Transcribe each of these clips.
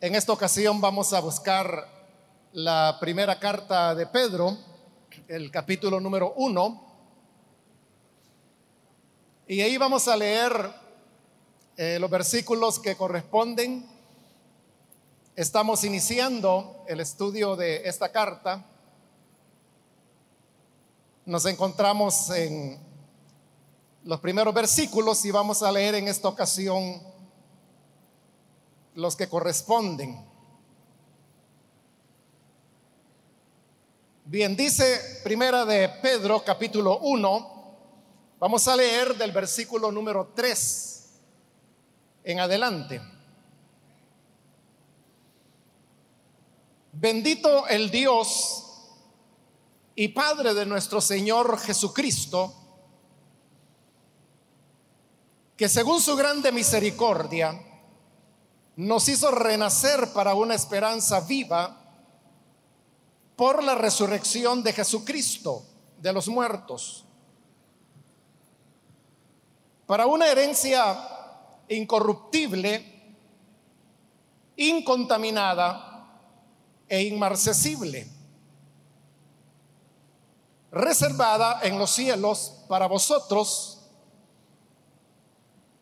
En esta ocasión vamos a buscar la primera carta de Pedro, el capítulo número uno, y ahí vamos a leer eh, los versículos que corresponden. Estamos iniciando el estudio de esta carta. Nos encontramos en los primeros versículos y vamos a leer en esta ocasión los que corresponden. Bien, dice primera de Pedro capítulo 1, vamos a leer del versículo número 3 en adelante. Bendito el Dios y Padre de nuestro Señor Jesucristo, que según su grande misericordia, nos hizo renacer para una esperanza viva por la resurrección de Jesucristo de los muertos, para una herencia incorruptible, incontaminada e inmarcesible, reservada en los cielos para vosotros,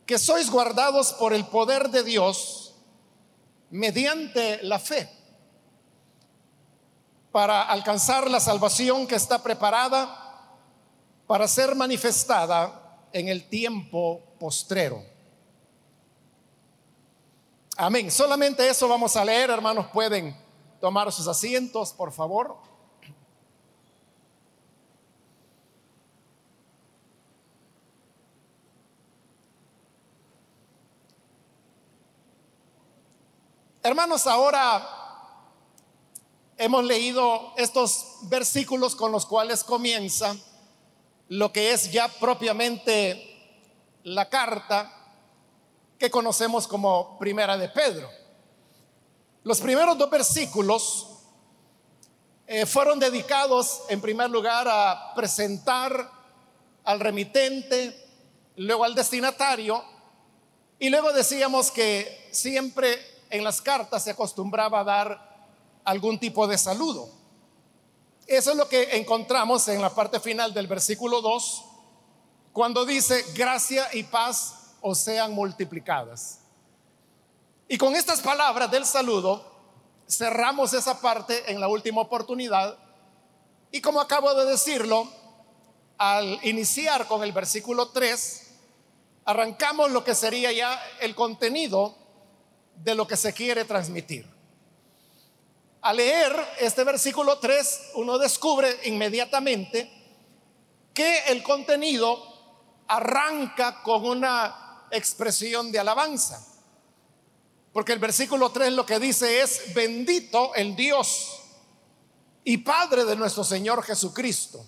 que sois guardados por el poder de Dios, mediante la fe para alcanzar la salvación que está preparada para ser manifestada en el tiempo postrero. Amén. Solamente eso vamos a leer, hermanos. Pueden tomar sus asientos, por favor. Hermanos, ahora hemos leído estos versículos con los cuales comienza lo que es ya propiamente la carta que conocemos como Primera de Pedro. Los primeros dos versículos eh, fueron dedicados en primer lugar a presentar al remitente, luego al destinatario, y luego decíamos que siempre en las cartas se acostumbraba a dar algún tipo de saludo. Eso es lo que encontramos en la parte final del versículo 2, cuando dice, gracia y paz os sean multiplicadas. Y con estas palabras del saludo, cerramos esa parte en la última oportunidad. Y como acabo de decirlo, al iniciar con el versículo 3, arrancamos lo que sería ya el contenido de lo que se quiere transmitir. Al leer este versículo 3, uno descubre inmediatamente que el contenido arranca con una expresión de alabanza. Porque el versículo 3 lo que dice es, bendito el Dios y Padre de nuestro Señor Jesucristo.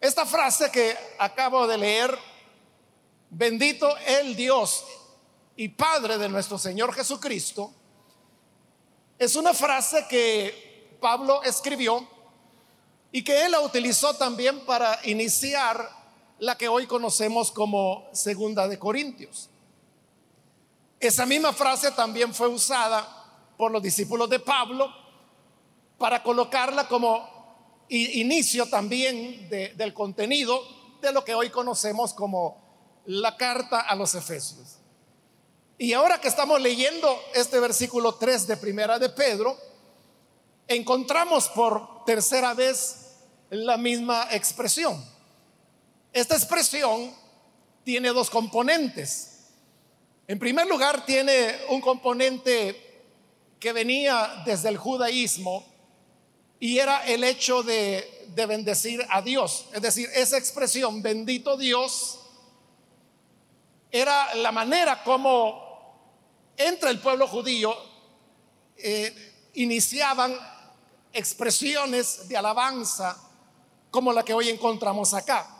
Esta frase que acabo de leer, bendito el Dios y Padre de nuestro Señor Jesucristo, es una frase que Pablo escribió y que él la utilizó también para iniciar la que hoy conocemos como Segunda de Corintios. Esa misma frase también fue usada por los discípulos de Pablo para colocarla como inicio también del contenido de lo que hoy conocemos como la carta a los Efesios. Y ahora que estamos leyendo este versículo 3 de Primera de Pedro, encontramos por tercera vez la misma expresión. Esta expresión tiene dos componentes. En primer lugar, tiene un componente que venía desde el judaísmo y era el hecho de, de bendecir a Dios. Es decir, esa expresión, bendito Dios, era la manera como entre el pueblo judío eh, iniciaban expresiones de alabanza como la que hoy encontramos acá.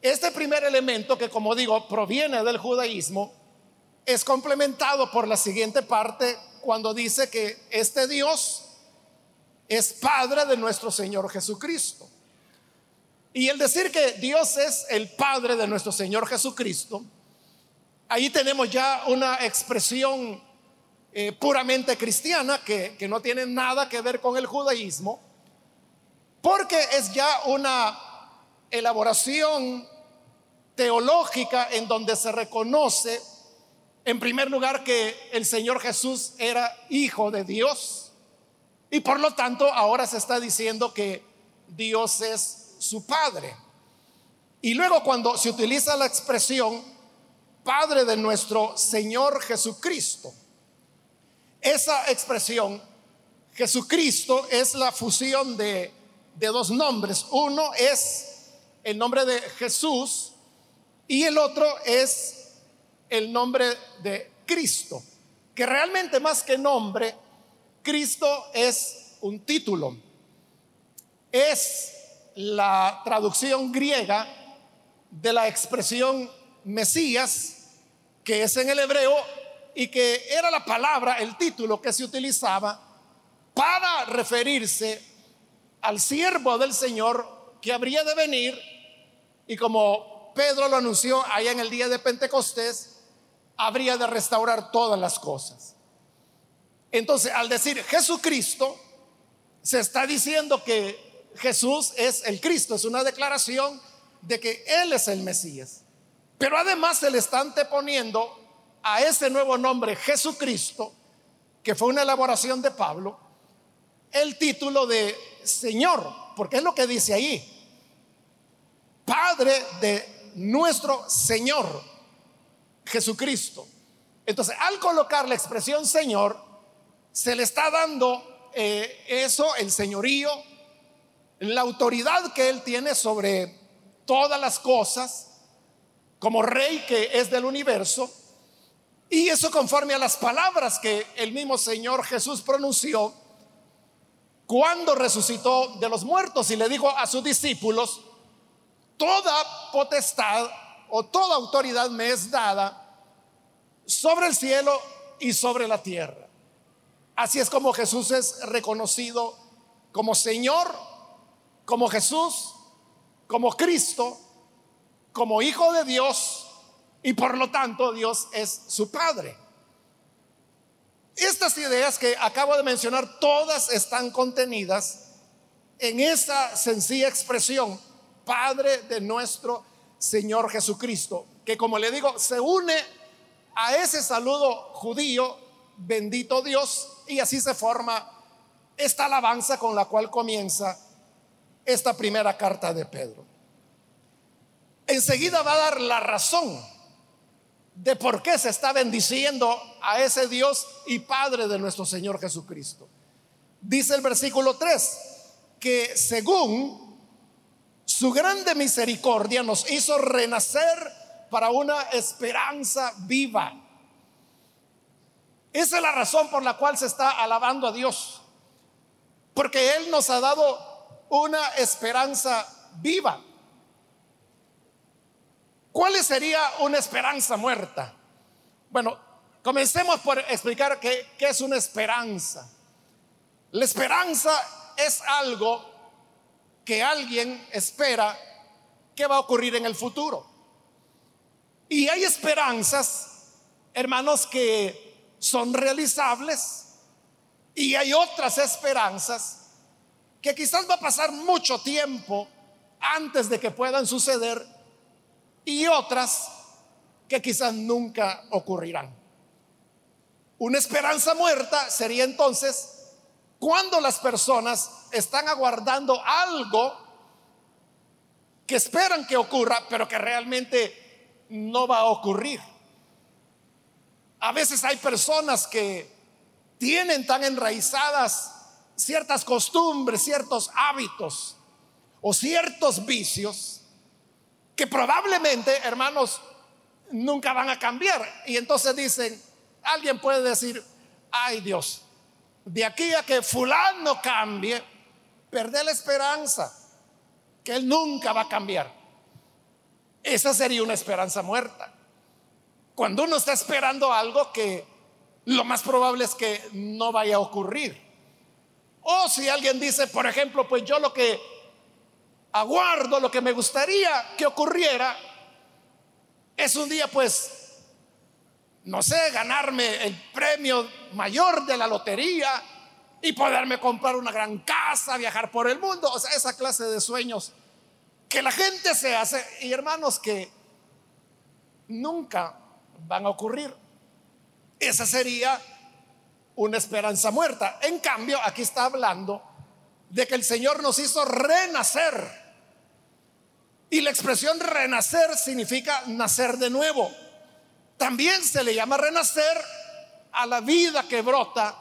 Este primer elemento, que como digo proviene del judaísmo, es complementado por la siguiente parte cuando dice que este Dios es Padre de nuestro Señor Jesucristo. Y el decir que Dios es el Padre de nuestro Señor Jesucristo, Ahí tenemos ya una expresión eh, puramente cristiana, que, que no tiene nada que ver con el judaísmo, porque es ya una elaboración teológica en donde se reconoce, en primer lugar, que el Señor Jesús era hijo de Dios y por lo tanto ahora se está diciendo que Dios es su Padre. Y luego cuando se utiliza la expresión Padre de nuestro Señor Jesucristo, esa expresión, Jesucristo, es la fusión de, de dos nombres. Uno es el nombre de Jesús y el otro es el nombre de Cristo, que realmente más que nombre, Cristo es un título. Es la traducción griega de la expresión Mesías, que es en el hebreo y que era la palabra, el título que se utilizaba para referirse al siervo del Señor que habría de venir y como Pedro lo anunció allá en el día de Pentecostés, habría de restaurar todas las cosas. Entonces, al decir Jesucristo, se está diciendo que Jesús es el Cristo, es una declaración de que Él es el Mesías. Pero además se le está anteponiendo a ese nuevo nombre Jesucristo, que fue una elaboración de Pablo, el título de Señor, porque es lo que dice ahí. Padre de nuestro Señor Jesucristo. Entonces, al colocar la expresión Señor, se le está dando eh, eso, el señorío, la autoridad que Él tiene sobre todas las cosas, como rey que es del universo, y eso conforme a las palabras que el mismo Señor Jesús pronunció cuando resucitó de los muertos y le dijo a sus discípulos, toda potestad o toda autoridad me es dada sobre el cielo y sobre la tierra. Así es como Jesús es reconocido como Señor, como Jesús, como Cristo, como Hijo de Dios y por lo tanto Dios es su Padre. Estas ideas que acabo de mencionar, todas están contenidas en esa sencilla expresión, Padre de nuestro Señor Jesucristo, que como le digo, se une a ese saludo judío, bendito Dios, y así se forma esta alabanza con la cual comienza esta primera carta de Pedro. Enseguida va a dar la razón de por qué se está bendiciendo a ese Dios y Padre de nuestro Señor Jesucristo. Dice el versículo 3 que según su grande misericordia nos hizo renacer para una esperanza viva. Esa es la razón por la cual se está alabando a Dios. Porque Él nos ha dado una esperanza viva. ¿Cuál sería una esperanza muerta? Bueno, comencemos por explicar qué, qué es una esperanza. La esperanza es algo que alguien espera que va a ocurrir en el futuro. Y hay esperanzas, hermanos, que son realizables y hay otras esperanzas que quizás va a pasar mucho tiempo antes de que puedan suceder y otras que quizás nunca ocurrirán. Una esperanza muerta sería entonces cuando las personas están aguardando algo que esperan que ocurra, pero que realmente no va a ocurrir. A veces hay personas que tienen tan enraizadas ciertas costumbres, ciertos hábitos o ciertos vicios que probablemente, hermanos, nunca van a cambiar. Y entonces dicen, alguien puede decir, ay Dios, de aquí a que fulano cambie, perder la esperanza, que él nunca va a cambiar. Esa sería una esperanza muerta. Cuando uno está esperando algo que lo más probable es que no vaya a ocurrir. O si alguien dice, por ejemplo, pues yo lo que aguardo lo que me gustaría que ocurriera, es un día pues no sé, ganarme el premio mayor de la lotería y poderme comprar una gran casa, viajar por el mundo, o sea, esa clase de sueños que la gente se hace y hermanos que nunca van a ocurrir. Esa sería una esperanza muerta. En cambio, aquí está hablando de que el Señor nos hizo renacer. Y la expresión renacer significa nacer de nuevo. También se le llama renacer a la vida que brota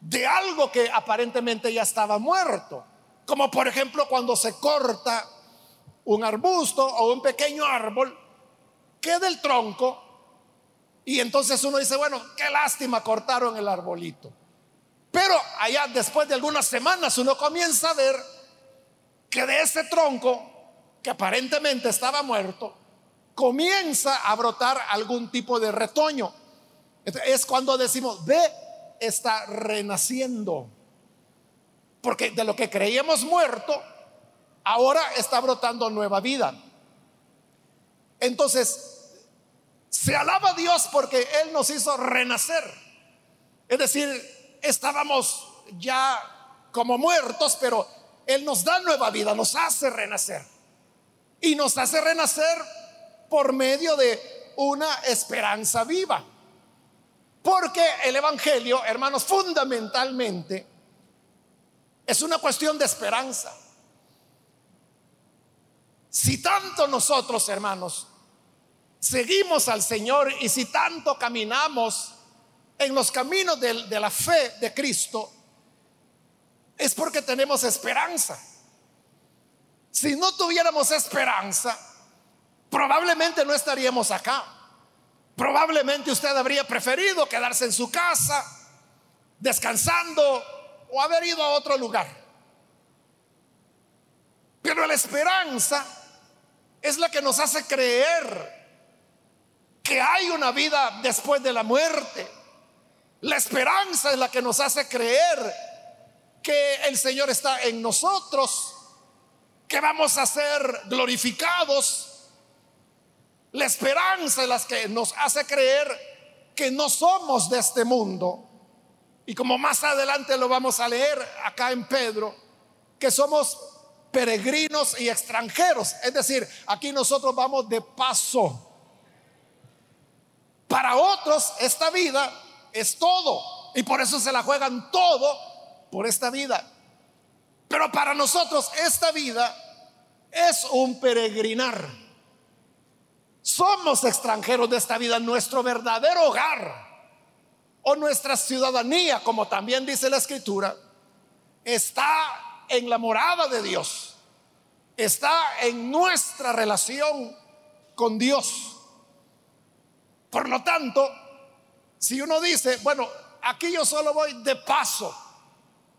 de algo que aparentemente ya estaba muerto. Como por ejemplo cuando se corta un arbusto o un pequeño árbol, queda el tronco y entonces uno dice, bueno, qué lástima cortaron el arbolito. Pero allá después de algunas semanas uno comienza a ver que de ese tronco, que aparentemente estaba muerto, comienza a brotar algún tipo de retoño. Es cuando decimos, ve, está renaciendo. Porque de lo que creíamos muerto, ahora está brotando nueva vida. Entonces, se alaba a Dios porque Él nos hizo renacer. Es decir, estábamos ya como muertos, pero Él nos da nueva vida, nos hace renacer. Y nos hace renacer por medio de una esperanza viva. Porque el Evangelio, hermanos, fundamentalmente es una cuestión de esperanza. Si tanto nosotros, hermanos, seguimos al Señor y si tanto caminamos en los caminos de, de, la fe de Cristo, es porque tenemos esperanza. Si no tuviéramos esperanza, probablemente no estaríamos acá. Probablemente usted habría preferido quedarse en su casa, descansando o haber ido a otro lugar. Pero la esperanza es la que nos hace creer que hay una vida después de la muerte. La esperanza es la que nos hace creer que el Señor está en nosotros, que vamos a ser glorificados la esperanza es la que nos hace creer que no somos de este mundo. Y como más adelante lo vamos a leer acá en Pedro, que somos peregrinos y extranjeros. Es decir, aquí nosotros vamos de paso. Para otros esta vida es todo. Y por eso se la juegan todo por esta vida. Pero para nosotros esta vida es un peregrinar. Somos extranjeros de esta vida. Nuestro verdadero hogar o nuestra ciudadanía, como también dice la escritura, está en la morada de Dios. Está en nuestra relación con Dios. Por lo tanto, si uno dice, bueno, aquí yo solo voy de paso,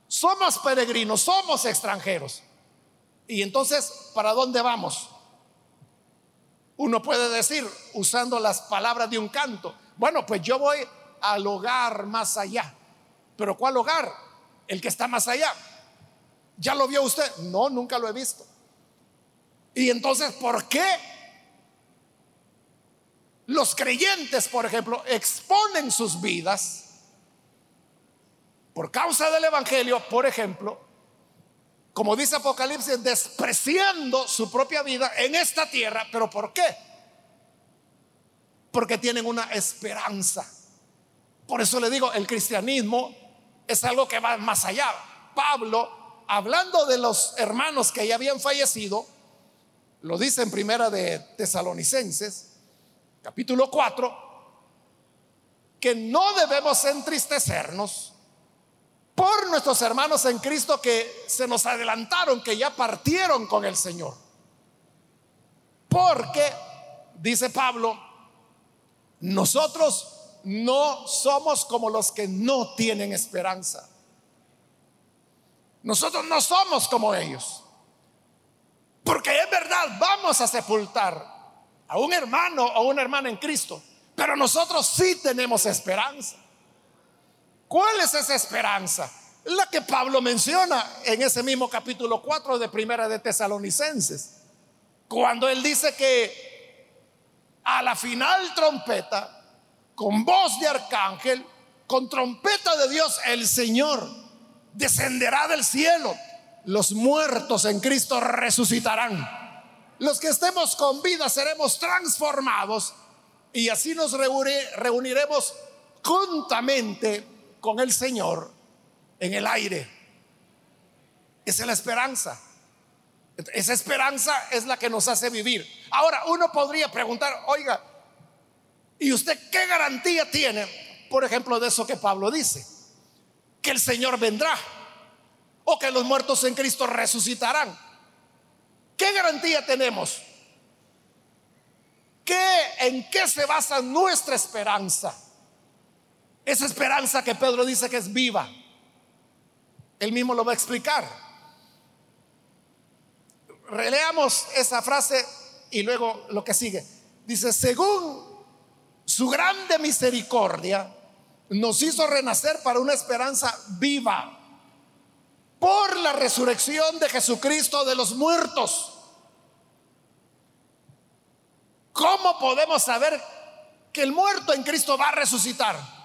somos peregrinos, somos extranjeros. Y entonces, ¿para dónde vamos? Uno puede decir, usando las palabras de un canto, bueno, pues yo voy al hogar más allá. Pero ¿cuál hogar? El que está más allá. ¿Ya lo vio usted? No, nunca lo he visto. Y entonces, ¿por qué los creyentes, por ejemplo, exponen sus vidas por causa del Evangelio, por ejemplo, como dice Apocalipsis, despreciando su propia vida en esta tierra. ¿Pero por qué? Porque tienen una esperanza. Por eso le digo, el cristianismo es algo que va más allá. Pablo, hablando de los hermanos que ya habían fallecido, lo dice en primera de Tesalonicenses, capítulo 4, que no debemos entristecernos por nuestros hermanos en Cristo que se nos adelantaron, que ya partieron con el Señor. Porque, dice Pablo, nosotros no somos como los que no tienen esperanza. Nosotros no somos como ellos. Porque es verdad, vamos a sepultar a un hermano o una hermana en Cristo, pero nosotros sí tenemos esperanza. ¿Cuál es esa esperanza? La que Pablo menciona en ese mismo capítulo 4 de Primera de Tesalonicenses, cuando él dice que a la final trompeta con voz de arcángel, con trompeta de Dios, el Señor descenderá del cielo. Los muertos en Cristo resucitarán. Los que estemos con vida seremos transformados y así nos reuniremos juntamente con el Señor en el aire. Esa es la esperanza. Esa esperanza es la que nos hace vivir. Ahora, uno podría preguntar, oiga, ¿y usted qué garantía tiene, por ejemplo, de eso que Pablo dice? Que el Señor vendrá o que los muertos en Cristo resucitarán. ¿Qué garantía tenemos? ¿Qué, ¿En qué se basa nuestra esperanza? Esa esperanza que Pedro dice que es viva. Él mismo lo va a explicar releamos esa frase y luego lo que sigue. Dice, según su grande misericordia, nos hizo renacer para una esperanza viva por la resurrección de Jesucristo de los muertos. ¿Cómo podemos saber que el muerto en Cristo va a resucitar?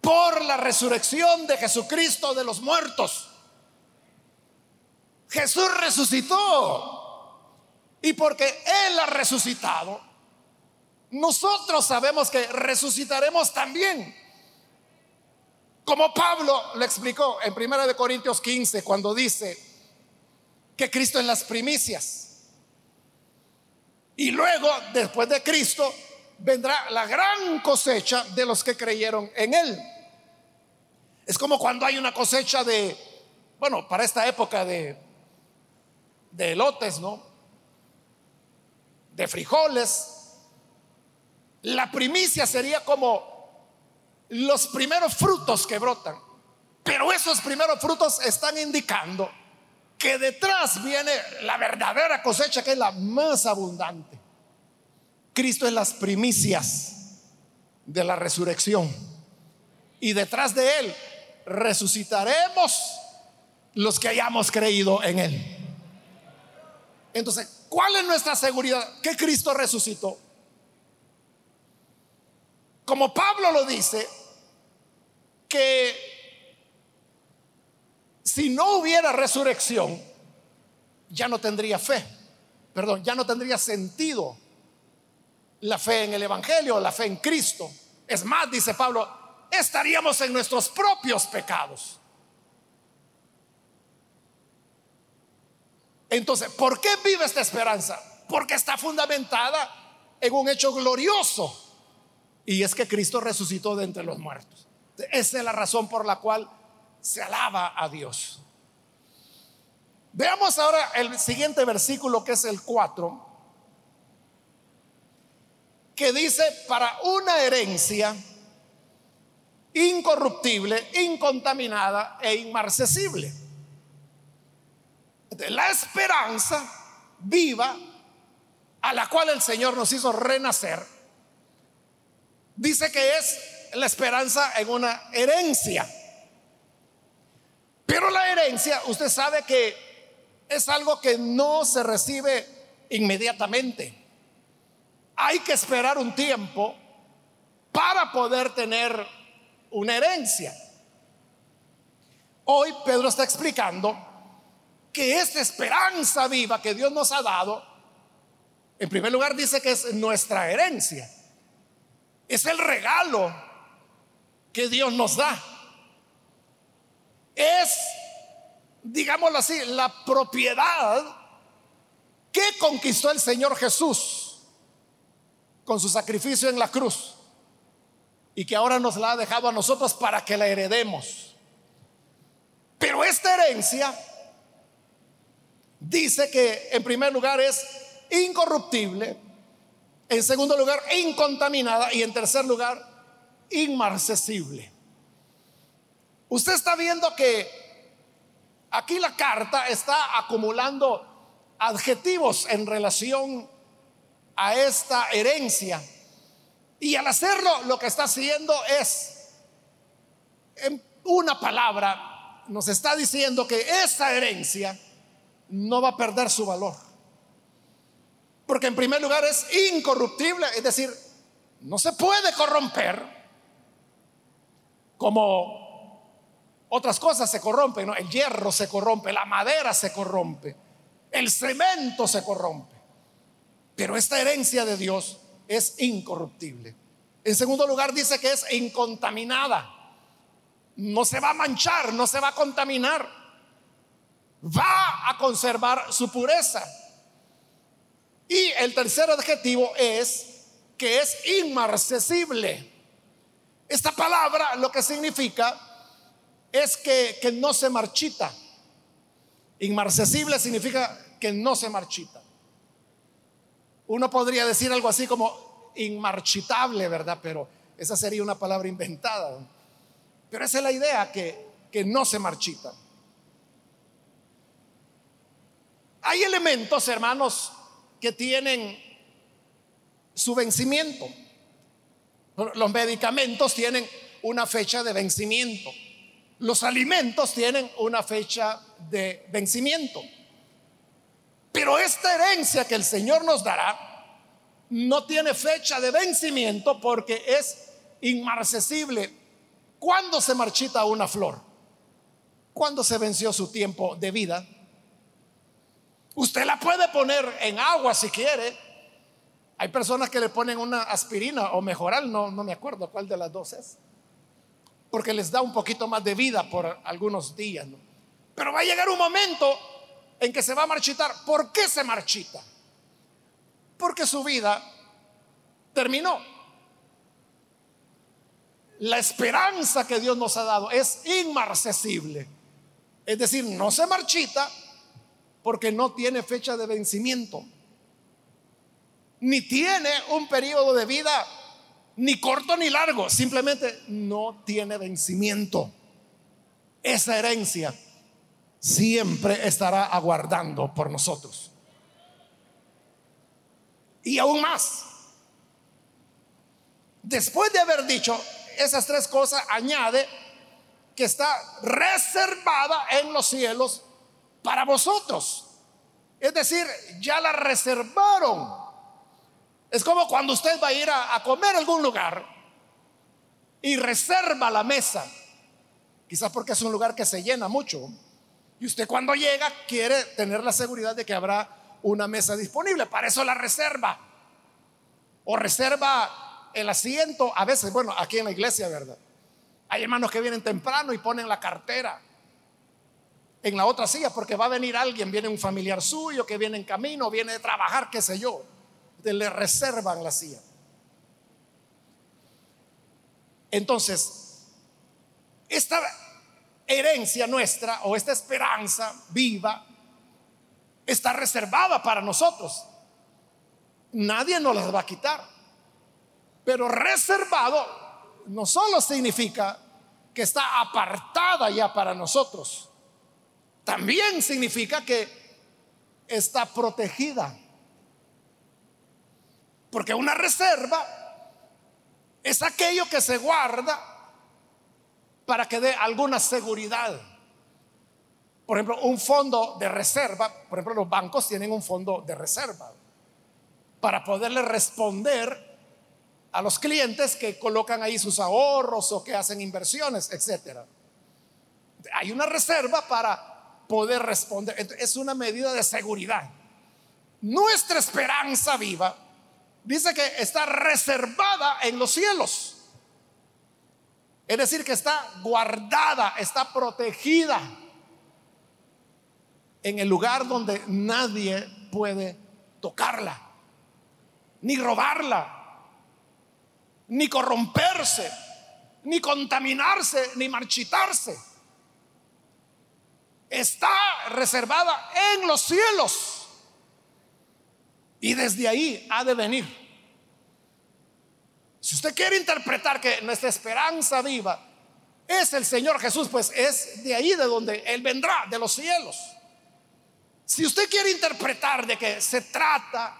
Por la resurrección de Jesucristo de los muertos. Jesús resucitó. Y porque Él ha resucitado, nosotros sabemos que resucitaremos también. Como Pablo le explicó en 1 Corintios 15 cuando dice que Cristo es las primicias. Y luego, después de Cristo, vendrá la gran cosecha de los que creyeron en Él. Es como cuando hay una cosecha de, bueno, para esta época de de elotes, ¿no? De frijoles. La primicia sería como los primeros frutos que brotan. Pero esos primeros frutos están indicando que detrás viene la verdadera cosecha que es la más abundante. Cristo es las primicias de la resurrección. Y detrás de Él resucitaremos los que hayamos creído en Él. Entonces, ¿cuál es nuestra seguridad? Que Cristo resucitó. Como Pablo lo dice, que si no hubiera resurrección, ya no tendría fe. Perdón, ya no tendría sentido la fe en el Evangelio, la fe en Cristo. Es más, dice Pablo, estaríamos en nuestros propios pecados. Entonces, ¿por qué vive esta esperanza? Porque está fundamentada en un hecho glorioso. Y es que Cristo resucitó de entre los muertos. Esa es la razón por la cual se alaba a Dios. Veamos ahora el siguiente versículo que es el 4, que dice, para una herencia incorruptible, incontaminada e inmarcesible la esperanza viva a la cual el Señor nos hizo renacer, dice que es la esperanza en una herencia. Pero la herencia, usted sabe que es algo que no se recibe inmediatamente. Hay que esperar un tiempo para poder tener una herencia. Hoy Pedro está explicando que esta esperanza viva que Dios nos ha dado, en primer lugar dice que es nuestra herencia. Es el regalo que Dios nos da. Es, digámoslo así, la propiedad que conquistó el Señor Jesús con su sacrificio en la cruz y que ahora nos la ha dejado a nosotros para que la heredemos. Pero esta herencia dice que en primer lugar es incorruptible, en segundo lugar incontaminada y en tercer lugar inmarcesible. Usted está viendo que aquí la carta está acumulando adjetivos en relación a esta herencia. Y al hacerlo lo que está haciendo es, en una palabra, nos está diciendo que esa herencia no va a perder su valor. Porque en primer lugar es incorruptible, es decir, no se puede corromper como otras cosas se corrompen, el hierro se corrompe, la madera se corrompe, el cemento se corrompe. Pero esta herencia de Dios es incorruptible. En segundo lugar dice que es incontaminada. No se va a manchar, no se va a contaminar. Va a conservar su pureza. Y el tercer adjetivo es que es inmarcesible. Esta palabra lo que significa es que, que no se marchita. Inmarcesible significa que no se marchita. Uno podría decir algo así como inmarchitable, ¿verdad? Pero esa sería una palabra inventada. Pero esa es la idea, que, que no se marchita. Hay elementos, hermanos, que tienen su vencimiento. Los medicamentos tienen una fecha de vencimiento. Los alimentos tienen una fecha de vencimiento. Pero esta herencia que el Señor nos dará no tiene fecha de vencimiento porque es inmarcesible. ¿Cuándo se marchita una flor? ¿Cuándo se venció su tiempo de vida? Usted la puede poner en agua si quiere. Hay personas que le ponen una aspirina o mejoral, no, no me acuerdo cuál de las dos es. Porque les da un poquito más de vida por algunos días. Pero va a llegar un momento en que se va a marchitar. ¿Por qué se marchita? Porque su vida terminó. La esperanza que Dios nos ha dado es inmarcesible. Es decir, no se marchita porque no tiene fecha de vencimiento, ni tiene un periodo de vida ni corto ni largo, simplemente no tiene vencimiento. Esa herencia siempre estará aguardando por nosotros. Y aún más, después de haber dicho esas tres cosas, añade que está reservada en los cielos para vosotros. Es decir, ya la reservaron. Es como cuando usted va a ir a, comer a algún lugar y reserva la mesa. Quizás porque es un lugar que se llena mucho. Y usted cuando llega quiere tener la seguridad de que habrá una mesa disponible. Para eso la reserva. O reserva el asiento. A veces, bueno, aquí en la iglesia, ¿verdad? Hay hermanos que vienen temprano y ponen la cartera en la otra silla porque va a venir alguien, viene un familiar suyo que viene en camino, viene de trabajar, qué sé yo. le reservan la silla. Entonces, esta herencia nuestra o esta esperanza viva está reservada para nosotros. Nadie nos la va a quitar. Pero reservado no solo significa que está apartada ya para nosotros, también significa que está protegida. Porque una reserva es aquello que se guarda para que dé alguna seguridad. Por ejemplo, un fondo de reserva, por ejemplo, los bancos tienen un fondo de reserva para poderle responder a los clientes que colocan ahí sus ahorros o que hacen inversiones, etcétera. Hay una reserva para poder responder. Es una medida de seguridad. Nuestra esperanza viva dice que está reservada en los cielos. Es decir, que está guardada, está protegida en el lugar donde nadie puede tocarla, ni robarla, ni corromperse, ni contaminarse, ni marchitarse está reservada en los cielos. Y desde ahí ha de venir. Si usted quiere interpretar que nuestra esperanza viva es el Señor Jesús, pues es de ahí de donde Él vendrá, de los cielos. Si usted quiere interpretar de que se trata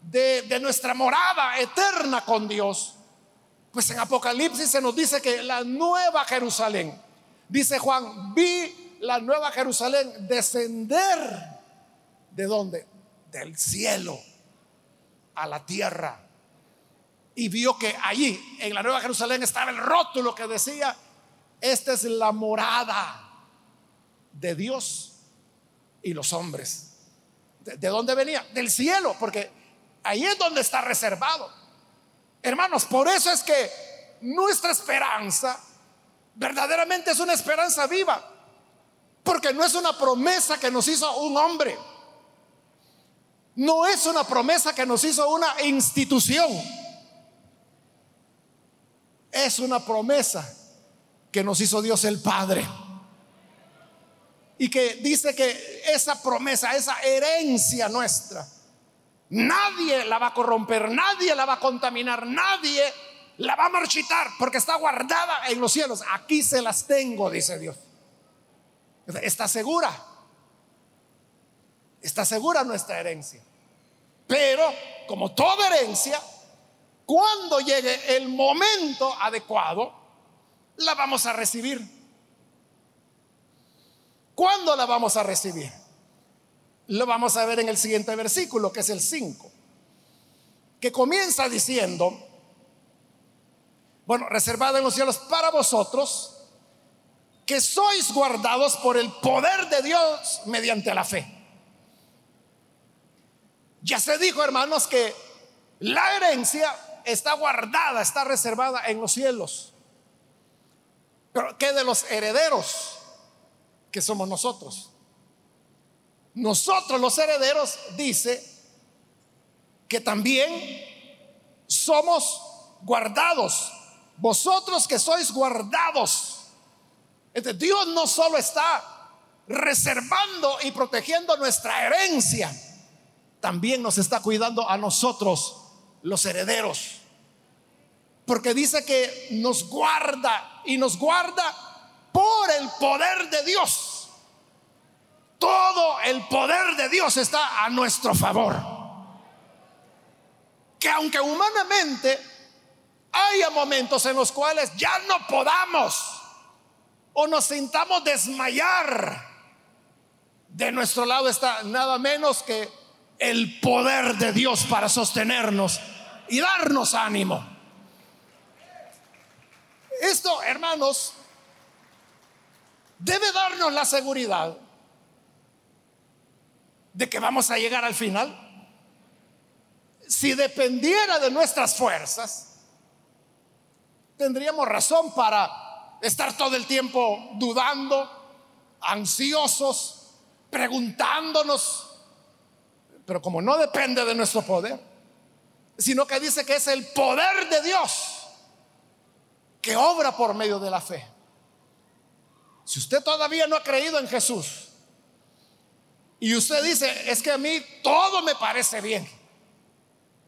de, de nuestra morada eterna con Dios, pues en Apocalipsis se nos dice que la nueva Jerusalén, dice Juan, vi la nueva Jerusalén descender. ¿De dónde? Del cielo a la tierra. Y vio que allí, en la Nueva Jerusalén, estaba el rótulo que decía, esta es la morada de Dios y los hombres. ¿De, dónde venía? Del cielo, porque ahí es donde está reservado. Hermanos, por eso es que nuestra esperanza verdaderamente es una esperanza viva, porque no es una promesa que nos hizo un hombre, no es una promesa que nos hizo una institución es una promesa que nos hizo Dios el Padre. Y que dice que esa promesa, esa herencia nuestra, nadie la va a corromper, nadie la va a contaminar, nadie la va a marchitar porque está guardada en los cielos. Aquí se las tengo, dice Dios. Está segura. Está segura nuestra herencia. Pero como toda herencia, cuando llegue el momento adecuado, la vamos a recibir. ¿Cuándo la vamos a recibir? Lo vamos a ver en el siguiente versículo, que es el 5, que comienza diciendo, bueno, reservada en los cielos para vosotros, que sois guardados por el poder de Dios mediante la fe. Ya se dijo, hermanos, que la herencia está guardada, está reservada en los cielos. Pero ¿qué de los herederos que somos nosotros? Nosotros los herederos dice que también somos guardados. Vosotros que sois guardados. Dios no solo está reservando y protegiendo nuestra herencia, también nos está cuidando a nosotros, los herederos porque dice que nos guarda y nos guarda por el poder de Dios. Todo el poder de Dios está a nuestro favor. Que aunque humanamente haya momentos en los cuales ya no podamos o nos sintamos desmayar, de nuestro lado está nada menos que el poder de Dios para sostenernos y darnos ánimo. Esto, hermanos, debe darnos la seguridad de que vamos a llegar al final. Si dependiera de nuestras fuerzas, tendríamos razón para estar todo el tiempo dudando, ansiosos, preguntándonos. Pero como no depende de nuestro poder, sino que dice que es el poder de Dios que obra por medio de la fe. Si usted todavía no ha creído en Jesús y usted dice, es que a mí todo me parece bien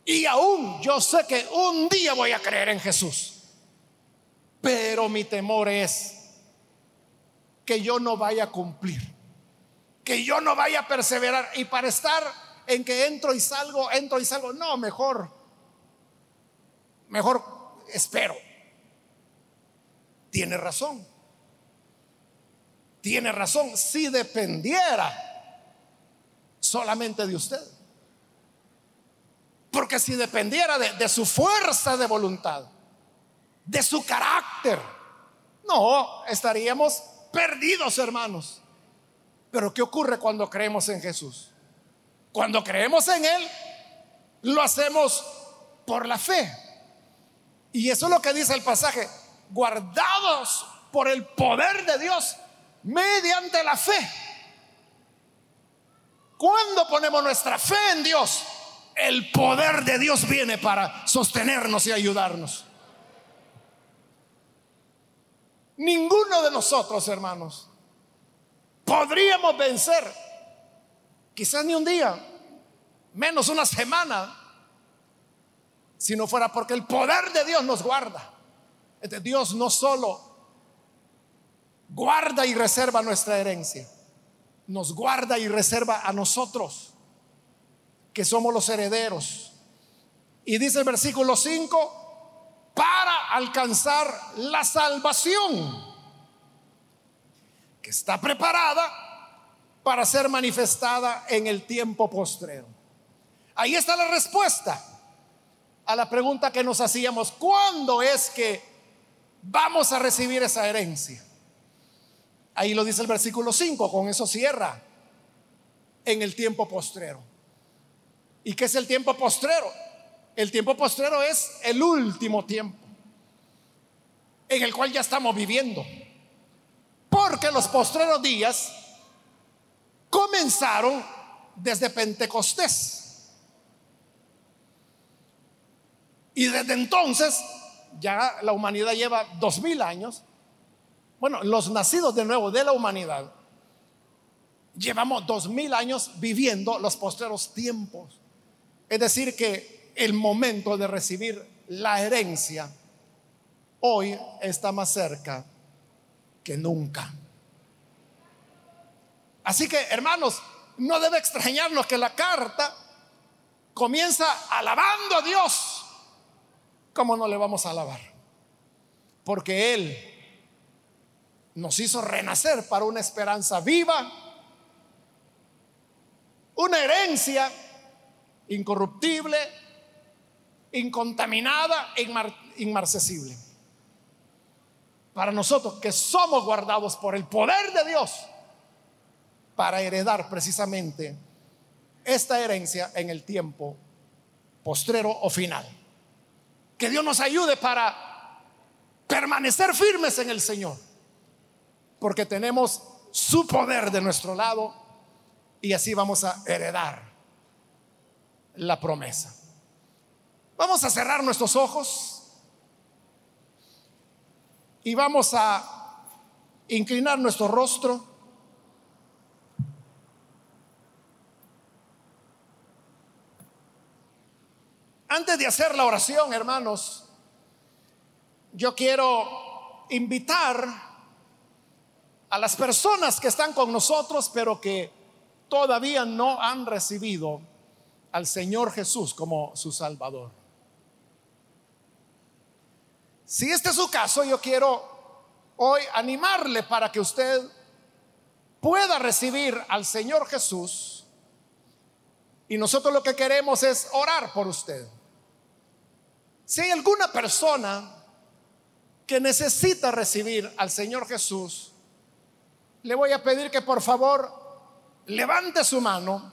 y aún yo sé que un día voy a creer en Jesús, pero mi temor es que yo no vaya a cumplir, que yo no vaya a perseverar y para estar en que entro y salgo, entro y salgo, no, mejor, mejor espero tiene razón. Tiene razón si dependiera solamente de usted. Porque si dependiera de, su fuerza de voluntad, de su carácter, no, estaríamos perdidos, hermanos. Pero ¿qué ocurre cuando creemos en Jesús? Cuando creemos en Él, lo hacemos por la fe. Y eso es lo que dice el pasaje guardados por el poder de Dios mediante la fe. Cuando ponemos nuestra fe en Dios, el poder de Dios viene para sostenernos y ayudarnos. Ninguno de nosotros, hermanos, podríamos vencer, quizás ni un día, menos una semana, si no fuera porque el poder de Dios nos guarda. Dios no solo guarda y reserva nuestra herencia, nos guarda y reserva a nosotros, que somos los herederos. Y dice el versículo 5, para alcanzar la salvación, que está preparada para ser manifestada en el tiempo postrero. Ahí está la respuesta. a la pregunta que nos hacíamos, ¿cuándo es que vamos a recibir esa herencia? Ahí lo dice el versículo 5, con eso cierra en el tiempo postrero. ¿Y qué es el tiempo postrero? El tiempo postrero es el último tiempo en el cual ya estamos viviendo. Porque los postreros días comenzaron desde Pentecostés. Y desde entonces, ya la humanidad lleva dos mil años. Bueno, los nacidos de nuevo de la humanidad, llevamos dos mil años viviendo los postreros tiempos. Es decir, que el momento de recibir la herencia hoy está más cerca que nunca. Así que, hermanos, no debe extrañarnos que la carta comienza alabando a Dios. ¿Cómo no le vamos a alabar? Porque Él nos hizo renacer para una esperanza viva, una herencia incorruptible, incontaminada e inmarcesible. Para nosotros que somos guardados por el poder de Dios para heredar precisamente esta herencia en el tiempo postrero o final. Que Dios nos ayude para permanecer firmes en el Señor, porque tenemos su poder de nuestro lado y así vamos a heredar la promesa. Vamos a cerrar nuestros ojos y vamos a inclinar nuestro rostro. Antes de hacer la oración, hermanos, yo quiero invitar a las personas que están con nosotros, pero que todavía no han recibido al Señor Jesús como su Salvador. Si este es su caso, yo quiero hoy animarle para que usted pueda recibir al Señor Jesús. Y nosotros lo que queremos es orar por usted. Si hay alguna persona que necesita recibir al Señor Jesús, le voy a pedir que por favor levante su mano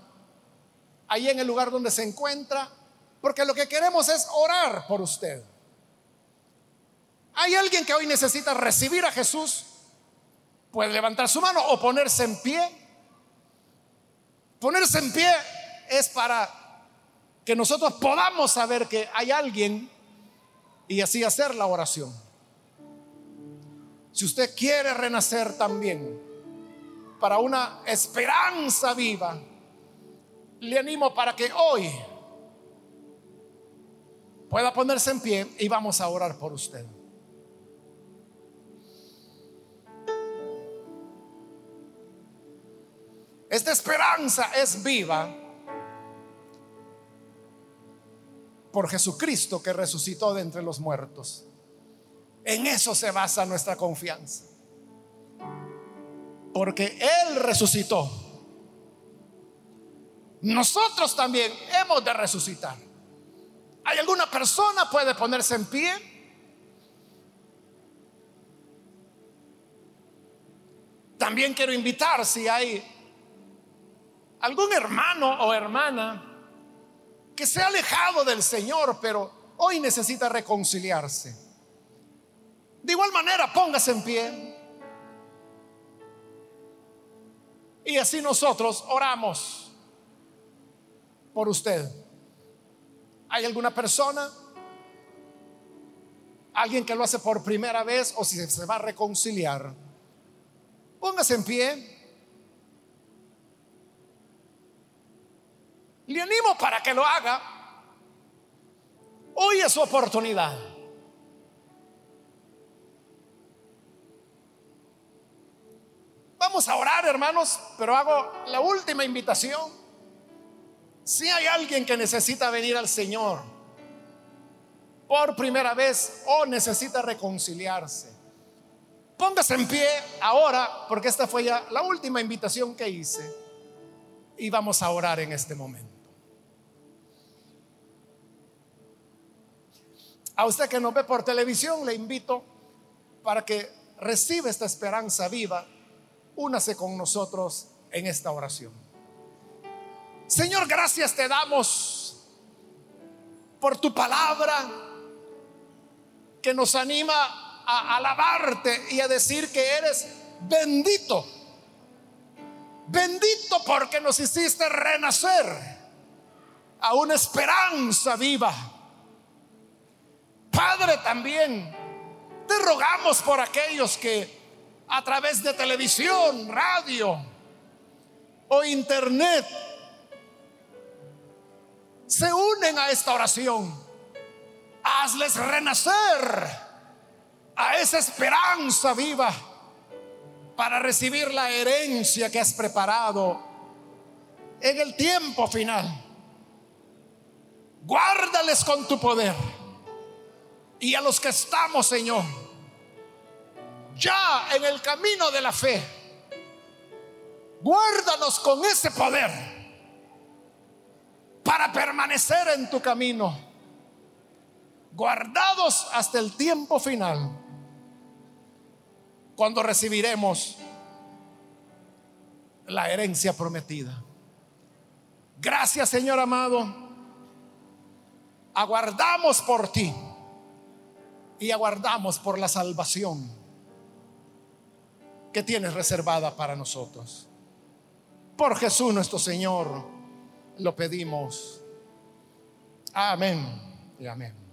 ahí en el lugar donde se encuentra, porque lo que queremos es orar por usted. ¿Hay alguien que hoy necesita recibir a Jesús? Puede levantar su mano o ponerse en pie. Ponerse en pie es para que nosotros podamos saber que hay alguien y así hacer la oración. Si usted quiere renacer también para una esperanza viva, le animo para que hoy pueda ponerse en pie y vamos a orar por usted. Esta esperanza es viva por Jesucristo que resucitó de entre los muertos. En eso se basa nuestra confianza. Porque Él resucitó nosotros también hemos de resucitar. ¿Hay alguna persona puede ponerse en pie? También quiero invitar si hay algún hermano o hermana que se ha alejado del Señor, pero hoy necesita reconciliarse. De igual manera, póngase en pie. Y así nosotros oramos por usted. ¿Hay alguna persona? ¿Alguien que lo hace por primera vez o si se va a reconciliar? Póngase en pie. Le animo para que lo haga. Hoy es su oportunidad. Vamos a orar, hermanos, pero hago la última invitación. Si hay alguien que necesita venir al Señor por primera vez o necesita reconciliarse, póngase en pie ahora, porque esta fue ya la última invitación que hice y vamos a orar en este momento. A usted que nos ve por televisión, le invito para que reciba esta esperanza viva, únase con nosotros en esta oración. Señor, gracias te damos por tu palabra que nos anima a alabarte y a decir que eres bendito. Bendito porque nos hiciste renacer a una esperanza viva. Padre, también te rogamos por aquellos que a través de televisión, radio o internet se unen a esta oración. Hazles renacer a esa esperanza viva para recibir la herencia que has preparado en el tiempo final. Guárdales con tu poder. Y a los que estamos, Señor, ya en el camino de la fe, guárdanos con ese poder para permanecer en tu camino, guardados hasta el tiempo final, cuando recibiremos la herencia prometida. Gracias, Señor amado aguardamos por ti y aguardamos por la salvación que tienes reservada para nosotros. Por Jesús nuestro Señor lo pedimos. Amén y amén.